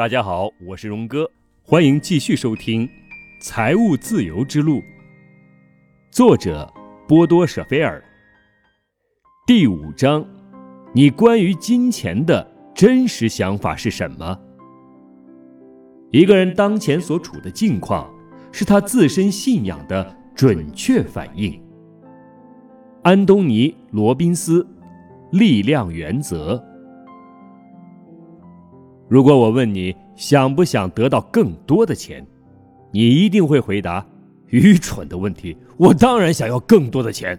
大家好，我是荣哥，欢迎继续收听《财务自由之路》，作者波多舍菲尔。第五章，你关于金钱的真实想法是什么？一个人当前所处的境况，是他自身信仰的准确反应。安东尼·罗宾斯，《力量原则》。如果我问你想不想得到更多的钱，你一定会回答：愚蠢的问题。我当然想要更多的钱。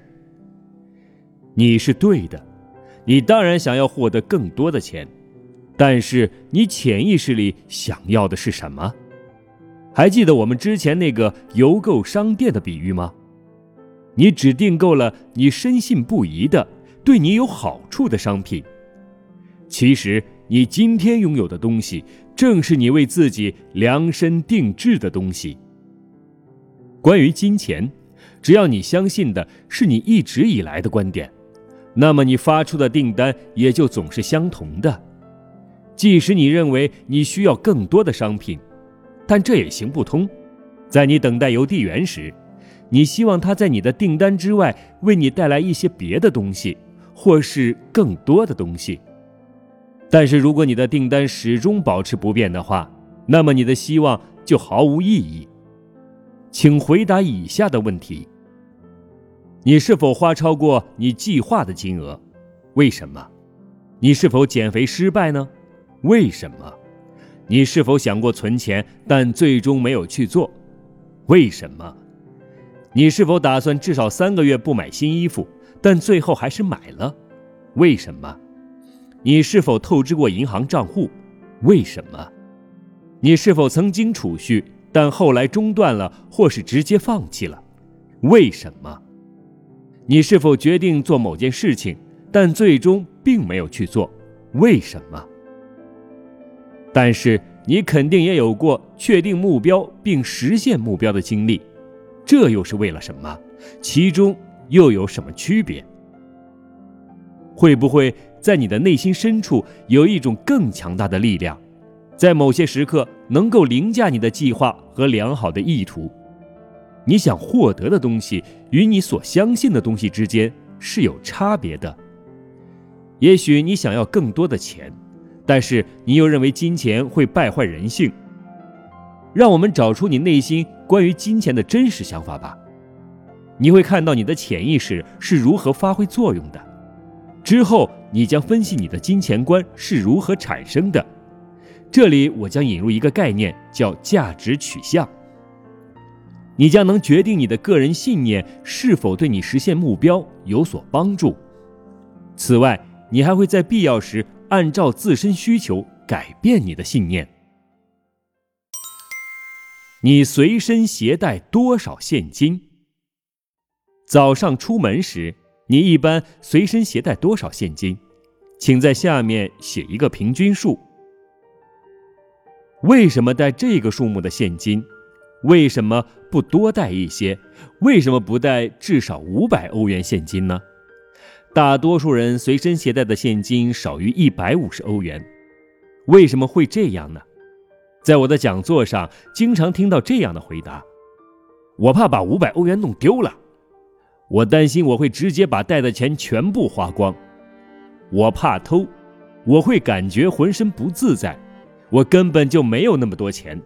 你是对的，你当然想要获得更多的钱，但是你潜意识里想要的是什么？还记得我们之前那个邮购商店的比喻吗？你只订购了你深信不疑的、对你有好处的商品，其实。你今天拥有的东西，正是你为自己量身定制的东西。关于金钱，只要你相信的是你一直以来的观点，那么你发出的订单也就总是相同的。即使你认为你需要更多的商品，但这也行不通。在你等待邮递员时，你希望他在你的订单之外为你带来一些别的东西，或是更多的东西。但是，如果你的订单始终保持不变的话，那么你的希望就毫无意义。请回答以下的问题：你是否花超过你计划的金额？为什么？你是否减肥失败呢？为什么？你是否想过存钱，但最终没有去做？为什么？你是否打算至少三个月不买新衣服，但最后还是买了？为什么？你是否透支过银行账户？为什么？你是否曾经储蓄，但后来中断了，或是直接放弃了？为什么？你是否决定做某件事情，但最终并没有去做？为什么？但是你肯定也有过确定目标并实现目标的经历，这又是为了什么？其中又有什么区别？会不会？在你的内心深处有一种更强大的力量，在某些时刻能够凌驾你的计划和良好的意图。你想获得的东西与你所相信的东西之间是有差别的。也许你想要更多的钱，但是你又认为金钱会败坏人性。让我们找出你内心关于金钱的真实想法吧。你会看到你的潜意识是如何发挥作用的。之后。你将分析你的金钱观是如何产生的。这里我将引入一个概念，叫价值取向。你将能决定你的个人信念是否对你实现目标有所帮助。此外，你还会在必要时按照自身需求改变你的信念。你随身携带多少现金？早上出门时。你一般随身携带多少现金？请在下面写一个平均数。为什么带这个数目的现金？为什么不多带一些？为什么不带至少五百欧元现金呢？大多数人随身携带的现金少于一百五十欧元。为什么会这样呢？在我的讲座上，经常听到这样的回答：我怕把五百欧元弄丢了。我担心我会直接把带的钱全部花光，我怕偷，我会感觉浑身不自在，我根本就没有那么多钱。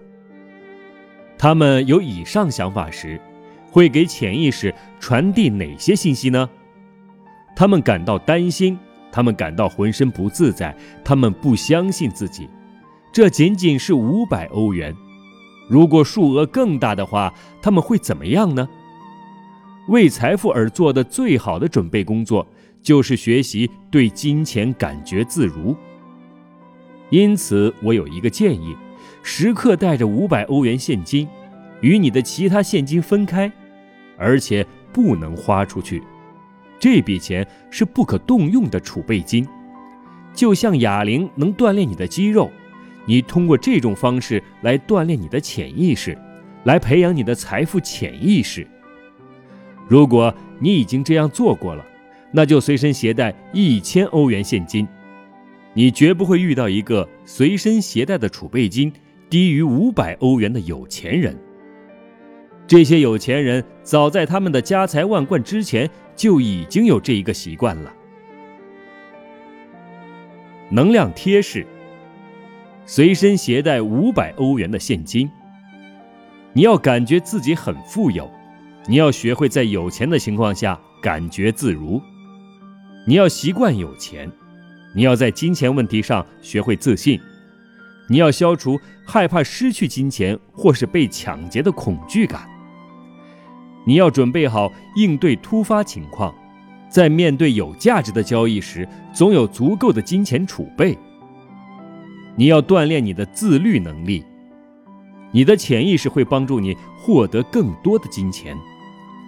他们有以上想法时，会给潜意识传递哪些信息呢？他们感到担心，他们感到浑身不自在，他们不相信自己。这仅仅是五百欧元，如果数额更大的话，他们会怎么样呢？为财富而做的最好的准备工作，就是学习对金钱感觉自如。因此，我有一个建议：时刻带着五百欧元现金，与你的其他现金分开，而且不能花出去。这笔钱是不可动用的储备金，就像哑铃能锻炼你的肌肉，你通过这种方式来锻炼你的潜意识，来培养你的财富潜意识。如果你已经这样做过了，那就随身携带一千欧元现金。你绝不会遇到一个随身携带的储备金低于五百欧元的有钱人。这些有钱人早在他们的家财万贯之前就已经有这一个习惯了。能量贴士：随身携带五百欧元的现金。你要感觉自己很富有，你要学会在有钱的情况下感觉自如，你要习惯有钱，你要在金钱问题上学会自信，你要消除害怕失去金钱或是被抢劫的恐惧感。你要准备好应对突发情况，在面对有价值的交易时，总有足够的金钱储备。你要锻炼你的自律能力。你的潜意识会帮助你获得更多的金钱，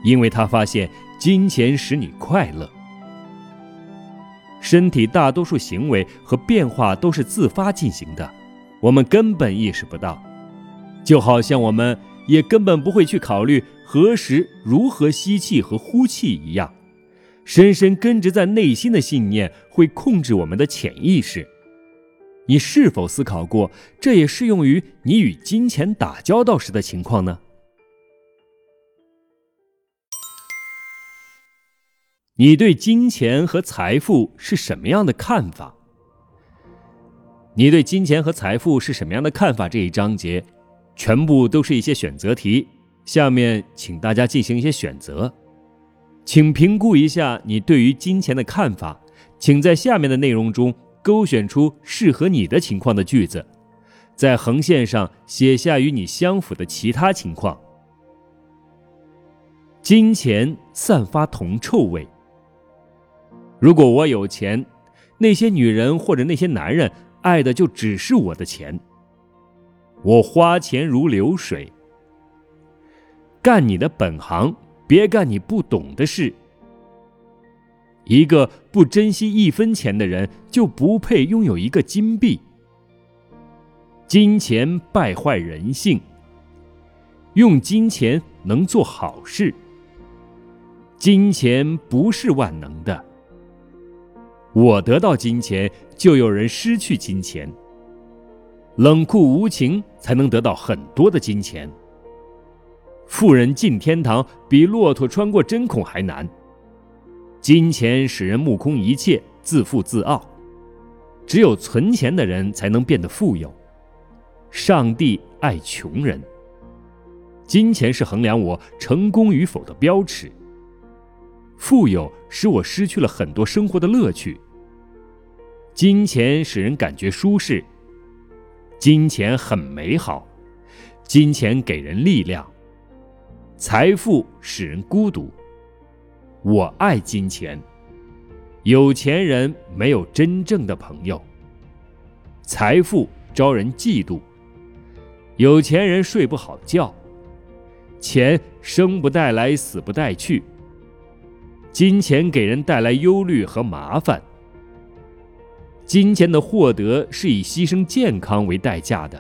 因为他发现金钱使你快乐。身体大多数行为和变化都是自发进行的，我们根本意识不到，就好像我们也根本不会去考虑何时如何吸气和呼气一样，深深根植在内心的信念会控制我们的潜意识。你是否思考过，这也适用于你与金钱打交道时的情况呢？你对金钱和财富是什么样的看法？你对金钱和财富是什么样的看法？这一章节全部都是一些选择题，下面请大家进行一些选择，请评估一下你对于金钱的看法，请在下面的内容中。勾选出适合你的情况的句子，在横线上写下与你相符的其他情况。金钱散发铜臭味。如果我有钱，那些女人或者那些男人爱的就只是我的钱。我花钱如流水。干你的本行，别干你不懂的事。一个不珍惜一分钱的人，就不配拥有一个金币。金钱败坏人性。用金钱能做好事。金钱不是万能的。我得到金钱，就有人失去金钱。冷酷无情才能得到很多的金钱。富人进天堂比骆驼穿过针孔还难。金钱使人目空一切、自负自傲，只有存钱的人才能变得富有。上帝爱穷人。金钱是衡量我成功与否的标尺。富有使我失去了很多生活的乐趣。金钱使人感觉舒适。金钱很美好。金钱给人力量。财富使人孤独。我爱金钱。有钱人没有真正的朋友。财富招人嫉妒。有钱人睡不好觉。钱生不带来，死不带去。金钱给人带来忧虑和麻烦。金钱的获得是以牺牲健康为代价的。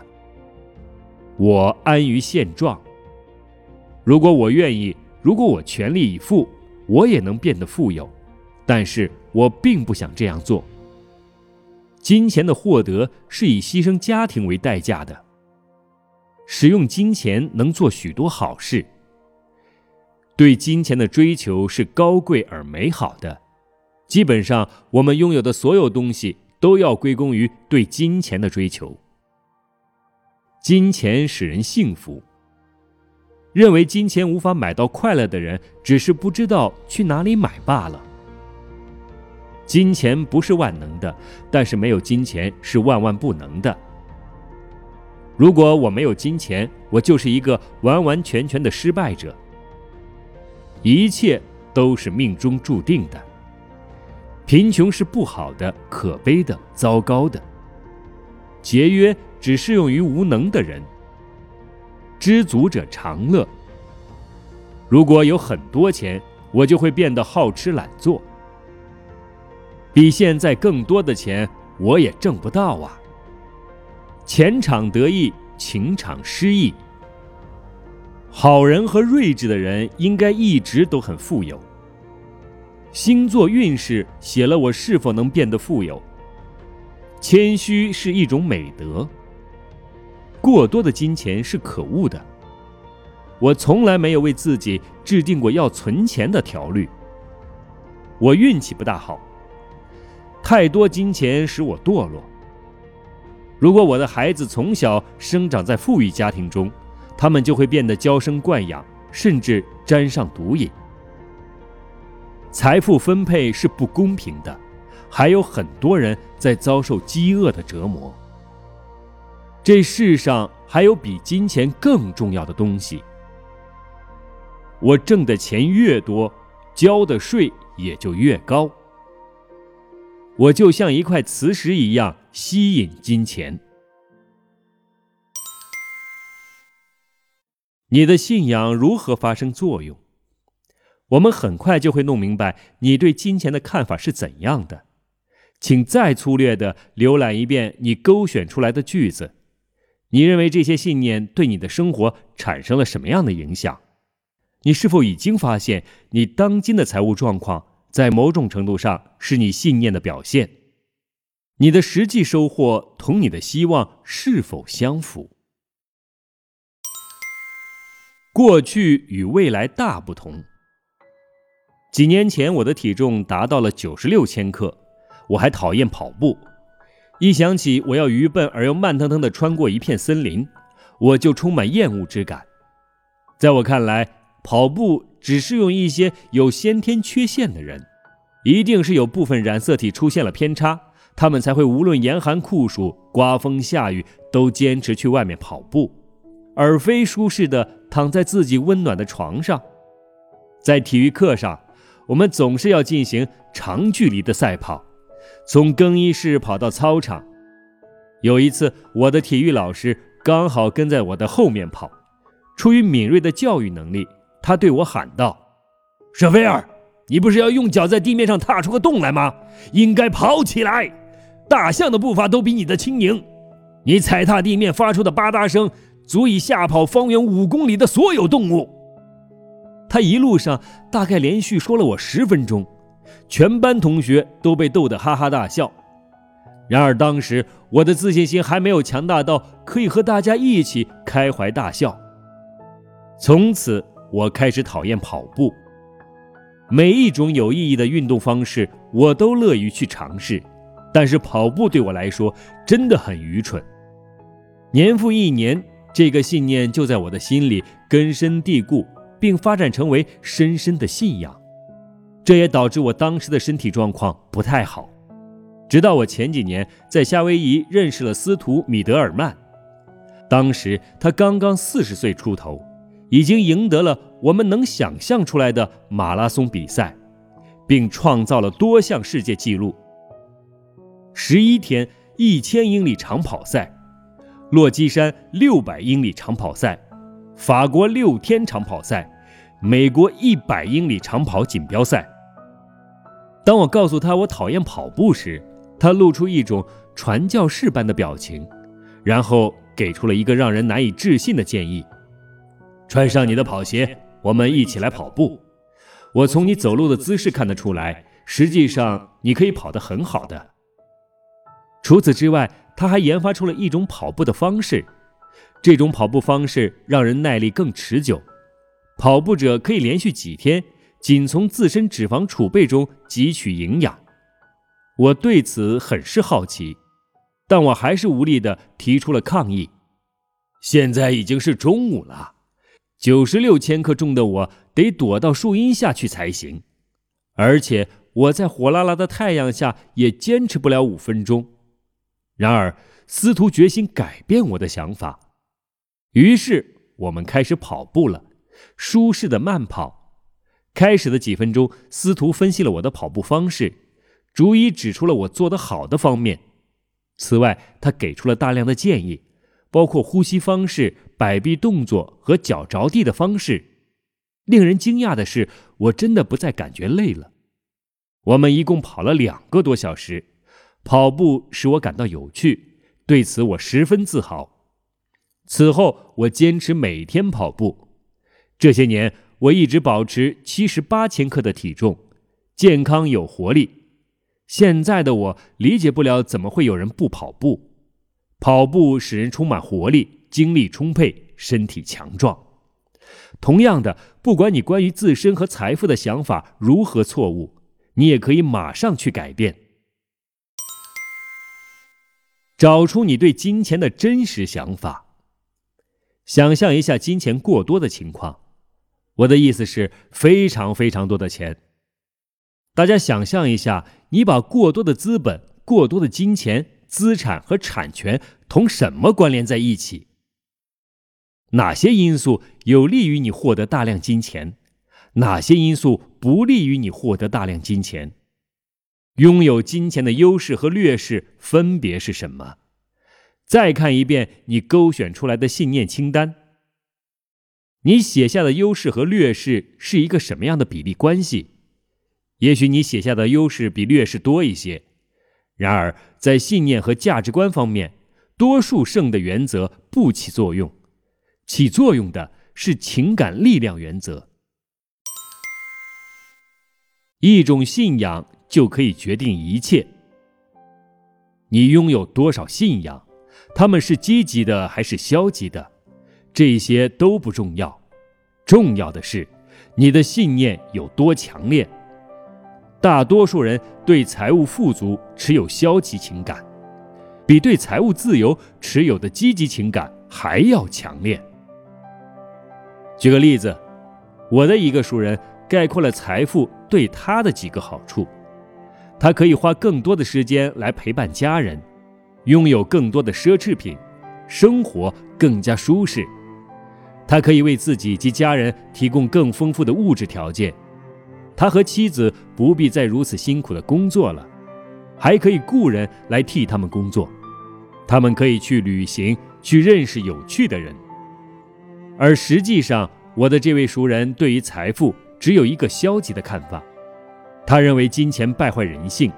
我安于现状。如果我愿意，如果我全力以赴。我也能变得富有，但是我并不想这样做。金钱的获得是以牺牲家庭为代价的。使用金钱能做许多好事。对金钱的追求是高贵而美好的。基本上，我们拥有的所有东西都要归功于对金钱的追求。金钱使人幸福。认为金钱无法买到快乐的人，只是不知道去哪里买罢了。金钱不是万能的，但是没有金钱是万万不能的。如果我没有金钱，我就是一个完完全全的失败者。一切都是命中注定的。贫穷是不好的、可悲的、糟糕的。节约只适用于无能的人。知足者常乐。如果有很多钱，我就会变得好吃懒做。比现在更多的钱，我也挣不到啊。钱场得意，情场失意。好人和睿智的人应该一直都很富有。星座运势写了我是否能变得富有。谦虚是一种美德。过多的金钱是可恶的。我从来没有为自己制定过要存钱的条律。我运气不大好，太多金钱使我堕落。如果我的孩子从小生长在富裕家庭中，他们就会变得娇生惯养，甚至沾上毒瘾。财富分配是不公平的，还有很多人在遭受饥饿的折磨。这世上还有比金钱更重要的东西。我挣的钱越多，交的税也就越高。我就像一块磁石一样吸引金钱。你的信仰如何发生作用？我们很快就会弄明白你对金钱的看法是怎样的。请再粗略的浏览一遍你勾选出来的句子，你认为这些信念对你的生活产生了什么样的影响？你是否已经发现，你当今的财务状况在某种程度上是你信念的表现？你的实际收获同你的希望是否相符？过去与未来大不同。几年前，我的体重达到了九十六千克，我还讨厌跑步。一想起我要愚笨而又慢腾腾地穿过一片森林，我就充满厌恶之感。在我看来，跑步只适用一些有先天缺陷的人，一定是有部分染色体出现了偏差，他们才会无论严寒酷暑、刮风下雨，都坚持去外面跑步，而非舒适的躺在自己温暖的床上。在体育课上，我们总是要进行长距离的赛跑，从更衣室跑到操场。有一次，我的体育老师刚好跟在我的后面跑，出于敏锐的教育能力。他对我喊道：“舍菲尔，你不是要用脚在地面上踏出个洞来吗？应该跑起来！大象的步伐都比你的轻盈，你踩踏地面发出的吧嗒声足以吓跑方圆五公里的所有动物。”他一路上大概连续说了我十分钟，全班同学都被逗得哈哈大笑。然而当时我的自信心还没有强大到可以和大家一起开怀大笑。从此。我开始讨厌跑步，每一种有意义的运动方式我都乐于去尝试，但是跑步对我来说真的很愚蠢。年复一年，这个信念就在我的心里根深蒂固，并发展成为深深的信仰。这也导致我当时的身体状况不太好，直到我前几年在夏威夷认识了司徒米德尔曼，当时他刚刚四十岁出头。已经赢得了我们能想象出来的马拉松比赛，并创造了多项世界纪录：十一天一千英里长跑赛、落基山六百英里长跑赛、法国六天长跑赛、美国一百英里长跑锦标赛。当我告诉他我讨厌跑步时，他露出一种传教士般的表情，然后给出了一个让人难以置信的建议。穿上你的跑鞋，我们一起来跑步。我从你走路的姿势看得出来，实际上你可以跑得很好的。除此之外，他还研发出了一种跑步的方式，这种跑步方式让人耐力更持久。跑步者可以连续几天仅从自身脂肪储备中汲取营养。我对此很是好奇，但我还是无力地提出了抗议。现在已经是中午了。九十六千克重的我得躲到树荫下去才行，而且我在火辣辣的太阳下也坚持不了五分钟。然而，司徒决心改变我的想法，于是我们开始跑步了，舒适的慢跑。开始的几分钟，司徒分析了我的跑步方式，逐一指出了我做得好的方面。此外，他给出了大量的建议。包括呼吸方式、摆臂动作和脚着地的方式。令人惊讶的是，我真的不再感觉累了。我们一共跑了两个多小时，跑步使我感到有趣，对此我十分自豪。此后，我坚持每天跑步。这些年，我一直保持七十八千克的体重，健康有活力。现在的我理解不了，怎么会有人不跑步？跑步使人充满活力，精力充沛，身体强壮。同样的，不管你关于自身和财富的想法如何错误，你也可以马上去改变。找出你对金钱的真实想法。想象一下金钱过多的情况，我的意思是非常非常多的钱。大家想象一下，你把过多的资本、过多的金钱、资产和产权同什么关联在一起？哪些因素有利于你获得大量金钱？哪些因素不利于你获得大量金钱？拥有金钱的优势和劣势分别是什么？再看一遍你勾选出来的信念清单，你写下的优势和劣势是一个什么样的比例关系？也许你写下的优势比劣势多一些，然而在信念和价值观方面，多数胜的原则不起作用，起作用的是情感力量原则。一种信仰就可以决定一切。你拥有多少信仰，他们是积极的还是消极的，这些都不重要，重要的是你的信念有多强烈。大多数人对财务富足持有消极情感，比对财务自由持有的积极情感还要强烈。举个例子，我的一个熟人概括了财富对他的几个好处：他可以花更多的时间来陪伴家人，拥有更多的奢侈品，生活更加舒适；他可以为自己及家人提供更丰富的物质条件。他和妻子不必再如此辛苦的工作了，还可以雇人来替他们工作。他们可以去旅行，去认识有趣的人。而实际上，我的这位熟人对于财富只有一个消极的看法。他认为金钱败坏人性，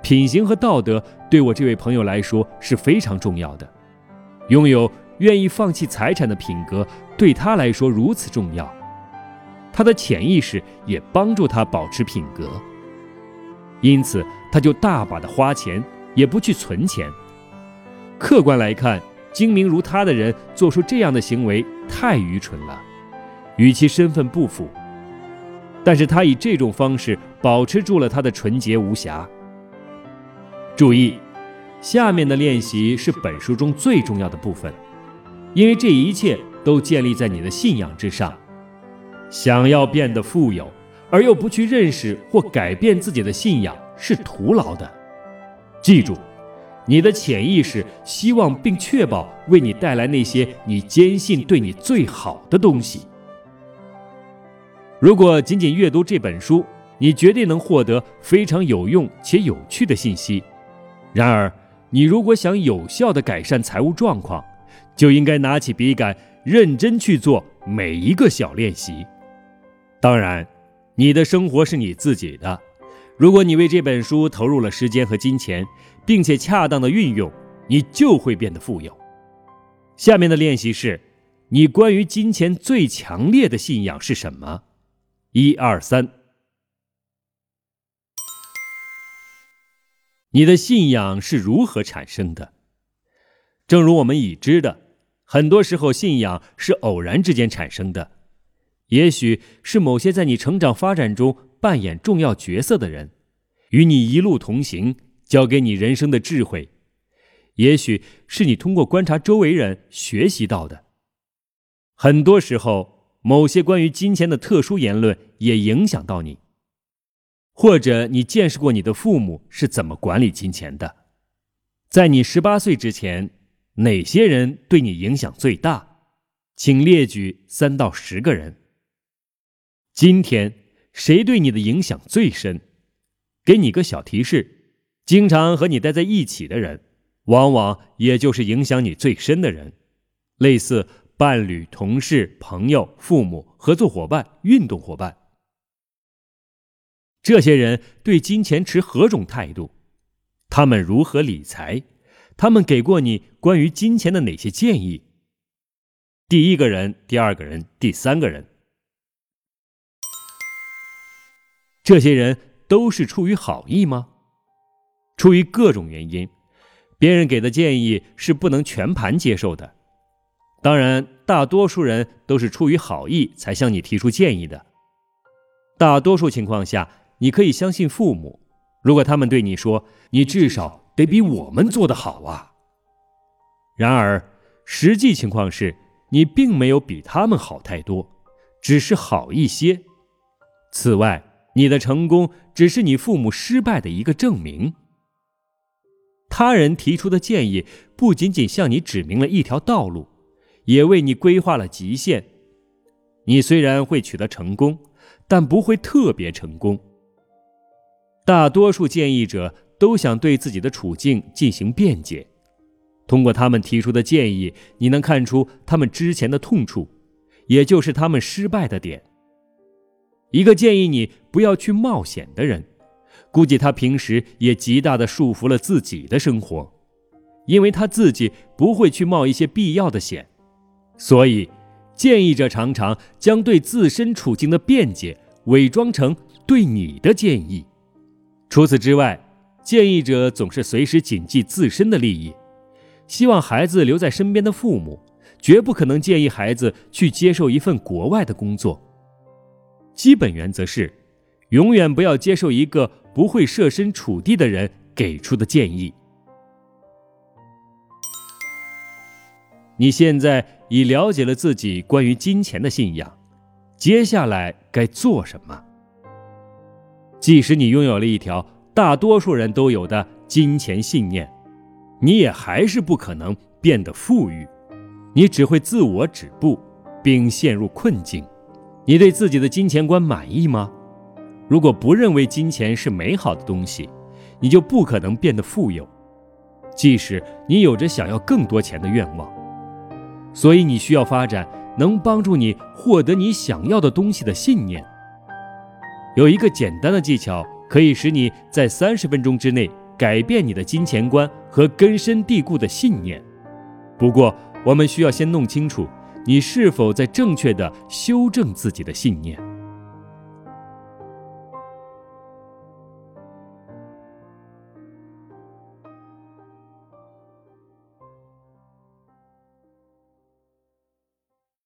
品行和道德对我这位朋友来说是非常重要的。拥有愿意放弃财产的品格对他来说如此重要。他的潜意识也帮助他保持品格，因此他就大把的花钱，也不去存钱。客观来看，精明如他的人做出这样的行为太愚蠢了，与其身份不符。但是他以这种方式保持住了他的纯洁无瑕。注意，下面的练习是本书中最重要的部分，因为这一切都建立在你的信仰之上。想要变得富有，而又不去认识或改变自己的信仰是徒劳的。记住，你的潜意识希望并确保为你带来那些你坚信对你最好的东西。如果仅仅阅读这本书，你绝对能获得非常有用且有趣的信息。然而，你如果想有效地改善财务状况，就应该拿起笔杆，认真去做每一个小练习。当然，你的生活是你自己的。如果你为这本书投入了时间和金钱，并且恰当的运用，你就会变得富有。下面的练习是：你关于金钱最强烈的信仰是什么？一二三。你的信仰是如何产生的？正如我们已知的，很多时候信仰是偶然之间产生的。也许是某些在你成长发展中扮演重要角色的人，与你一路同行，教给你人生的智慧；也许是你通过观察周围人学习到的。很多时候，某些关于金钱的特殊言论也影响到你，或者你见识过你的父母是怎么管理金钱的。在你十八岁之前，哪些人对你影响最大？请列举三到十个人。今天谁对你的影响最深？给你个小提示：经常和你待在一起的人，往往也就是影响你最深的人。类似伴侣、同事、朋友、父母、合作伙伴、运动伙伴。这些人对金钱持何种态度？他们如何理财？他们给过你关于金钱的哪些建议？第一个人、第二个人、第三个人。这些人都是出于好意吗？出于各种原因，别人给的建议是不能全盘接受的。当然，大多数人都是出于好意才向你提出建议的。大多数情况下，你可以相信父母，如果他们对你说：“你至少得比我们做得好啊。”然而，实际情况是你并没有比他们好太多，只是好一些。此外，你的成功只是你父母失败的一个证明。他人提出的建议不仅仅向你指明了一条道路。也为你规划了极限，你虽然会取得成功，但不会特别成功。大多数建议者都想对自己的处境进行辩解，通过他们提出的建议，你能看出他们之前的痛处，也就是他们失败的点。一个建议你不要去冒险的人，估计他平时也极大的束缚了自己的生活，因为他自己不会去冒一些必要的险。所以，建议者常常将对自身处境的辩解伪装成对你的建议。除此之外，建议者总是随时谨记自身的利益，希望孩子留在身边的父母，绝不可能建议孩子去接受一份国外的工作。基本原则是，永远不要接受一个不会设身处地的人给出的建议。你现在已了解了自己关于金钱的信仰，接下来该做什么？即使你拥有了一条大多数人都有的金钱信念，你也还是不可能变得富裕，你只会自我止步，并陷入困境。你对自己的金钱观满意吗？如果不认为金钱是美好的东西，你就不可能变得富有，即使你有着想要更多钱的愿望。所以你需要发展能帮助你获得你想要的东西的信念。有一个简单的技巧，可以使你在三十分钟之内改变你的金钱观和根深蒂固的信念。不过，我们需要先弄清楚你是否在正确的修正自己的信念。